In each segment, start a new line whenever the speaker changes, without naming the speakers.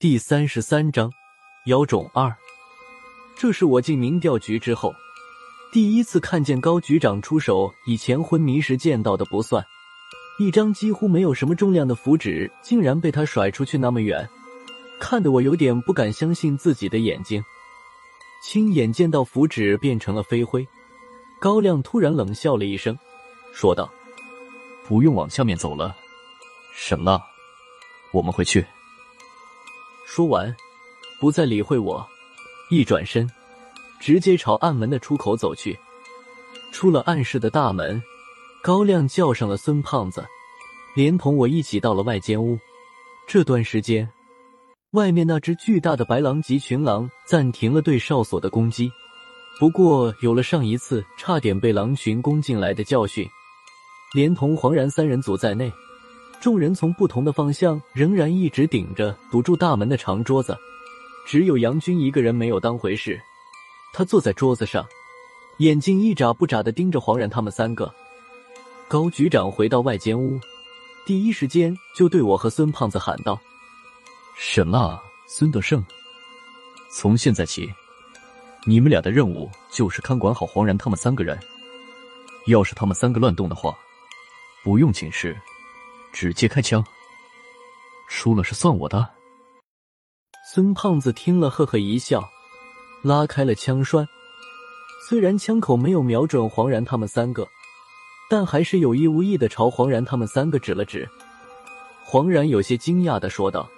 第三十三章妖种二。这是我进民调局之后第一次看见高局长出手。以前昏迷时见到的不算，一张几乎没有什么重量的符纸，竟然被他甩出去那么远，看得我有点不敢相信自己的眼睛。亲眼见到符纸变成了飞灰，高亮突然冷笑了一声，说道：“
不用往下面走了，省了，我们回去。”
说完，不再理会我，一转身，直接朝暗门的出口走去。出了暗室的大门，高亮叫上了孙胖子，连同我一起到了外间屋。这段时间，外面那只巨大的白狼级群狼暂停了对哨所的攻击。不过，有了上一次差点被狼群攻进来的教训，连同黄然三人组在内。众人从不同的方向仍然一直顶着堵住大门的长桌子，只有杨军一个人没有当回事。他坐在桌子上，眼睛一眨不眨的盯着黄然他们三个。高局长回到外间屋，第一时间就对我和孙胖子喊道：“
沈了，孙德胜，从现在起，你们俩的任务就是看管好黄然他们三个人。要是他们三个乱动的话，不用请示。”直接开枪，输了是算我的。
孙胖子听了，呵呵一笑，拉开了枪栓。虽然枪口没有瞄准黄然他们三个，但还是有意无意的朝黄然他们三个指了指。黄然有些惊讶的说道：“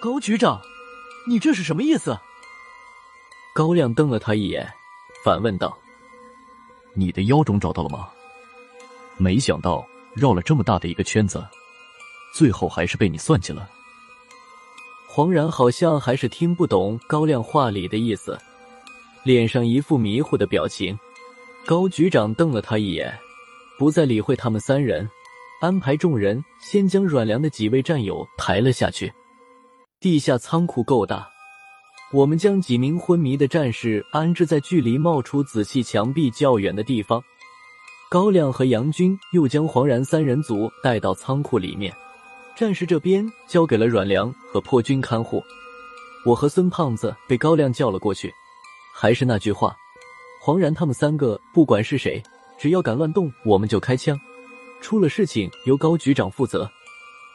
高局长，你这是什么意思？”
高亮瞪了他一眼，反问道：“
你的妖种找到了吗？”没想到。绕了这么大的一个圈子，最后还是被你算计了。
黄然好像还是听不懂高亮话里的意思，脸上一副迷糊的表情。高局长瞪了他一眼，不再理会他们三人，安排众人先将阮良的几位战友抬了下去。地下仓库够大，我们将几名昏迷的战士安置在距离冒出紫气墙壁较远的地方。高亮和杨军又将黄然三人组带到仓库里面，战士这边交给了阮良和破军看护。我和孙胖子被高亮叫了过去。还是那句话，黄然他们三个不管是谁，只要敢乱动，我们就开枪。出了事情由高局长负责。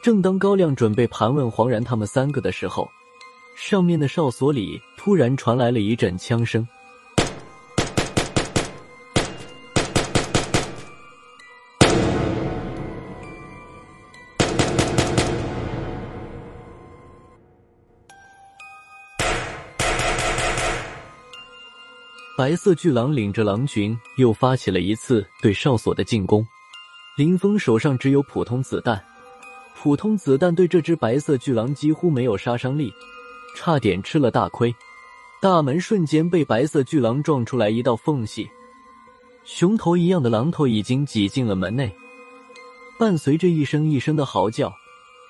正当高亮准备盘问黄然他们三个的时候，上面的哨所里突然传来了一阵枪声。白色巨狼领着狼群又发起了一次对哨所的进攻。林峰手上只有普通子弹，普通子弹对这只白色巨狼几乎没有杀伤力，差点吃了大亏。大门瞬间被白色巨狼撞出来一道缝隙，熊头一样的狼头已经挤进了门内。伴随着一声一声的嚎叫，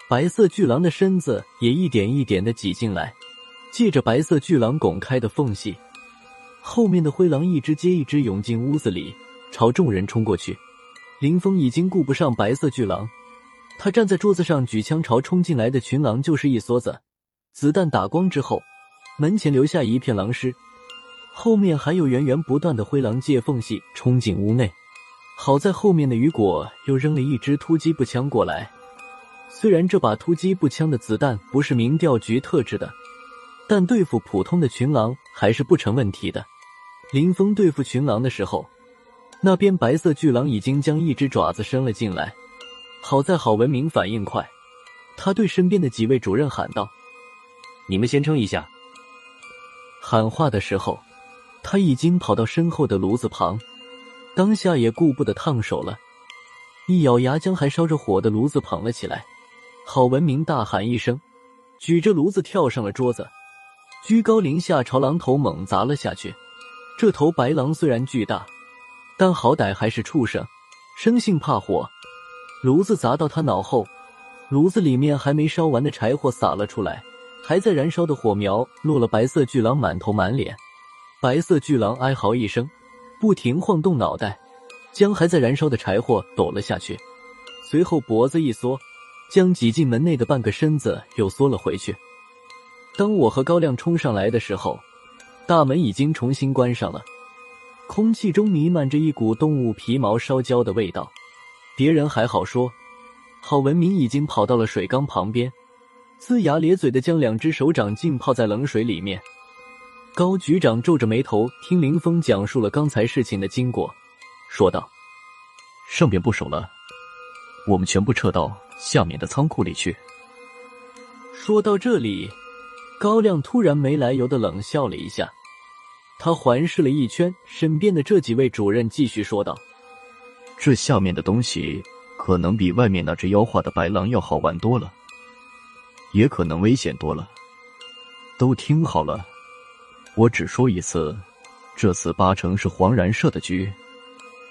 白色巨狼的身子也一点一点的挤进来，借着白色巨狼拱开的缝隙。后面的灰狼一只接一只涌进屋子里，朝众人冲过去。林峰已经顾不上白色巨狼，他站在桌子上举枪朝冲进来的群狼就是一梭子。子弹打光之后，门前留下一片狼尸，后面还有源源不断的灰狼借缝隙冲进屋内。好在后面的雨果又扔了一支突击步枪过来，虽然这把突击步枪的子弹不是民调局特制的，但对付普通的群狼还是不成问题的。林峰对付群狼的时候，那边白色巨狼已经将一只爪子伸了进来。好在郝文明反应快，他对身边的几位主任喊道：“
你们先撑一下。”
喊话的时候，他已经跑到身后的炉子旁，当下也顾不得烫手了，一咬牙将还烧着火的炉子捧了起来。郝文明大喊一声，举着炉子跳上了桌子，居高临下朝狼头猛砸了下去。这头白狼虽然巨大，但好歹还是畜生，生性怕火。炉子砸到他脑后，炉子里面还没烧完的柴火洒了出来，还在燃烧的火苗落了白色巨狼满头满脸。白色巨狼哀嚎一声，不停晃动脑袋，将还在燃烧的柴火抖了下去，随后脖子一缩，将挤进门内的半个身子又缩了回去。当我和高亮冲上来的时候，大门已经重新关上了，空气中弥漫着一股动物皮毛烧焦的味道。别人还好说，郝文明已经跑到了水缸旁边，龇牙咧嘴的将两只手掌浸泡在冷水里面。高局长皱着眉头听林峰讲述了刚才事情的经过，说道：“
上边不守了，我们全部撤到下面的仓库里去。”
说到这里。高亮突然没来由的冷笑了一下，他环视了一圈身边的这几位主任，继续说道：“
这下面的东西可能比外面那只妖化的白狼要好玩多了，也可能危险多了。都听好了，我只说一次，这次八成是黄然设的局。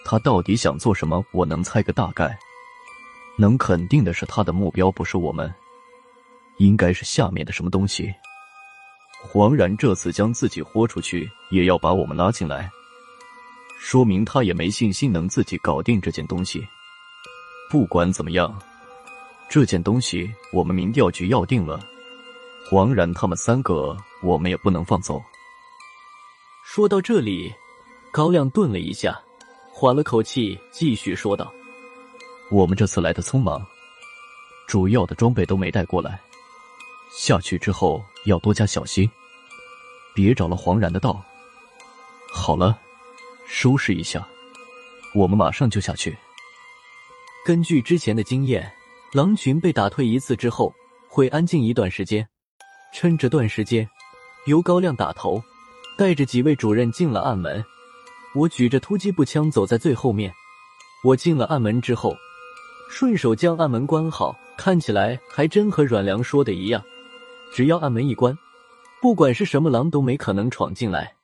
他到底想做什么？我能猜个大概。能肯定的是，他的目标不是我们，应该是下面的什么东西。”黄然这次将自己豁出去，也要把我们拉进来，说明他也没信心能自己搞定这件东西。不管怎么样，这件东西我们民调局要定了，黄然他们三个我们也不能放走。
说到这里，高亮顿了一下，缓了口气，继续说道：“
我们这次来的匆忙，主要的装备都没带过来。”下去之后要多加小心，别着了黄然的道。好了，收拾一下，我们马上就下去。
根据之前的经验，狼群被打退一次之后会安静一段时间。趁这段时间，由高亮打头，带着几位主任进了暗门。我举着突击步枪走在最后面。我进了暗门之后，顺手将暗门关好，看起来还真和阮良说的一样。只要暗门一关，不管是什么狼都没可能闯进来。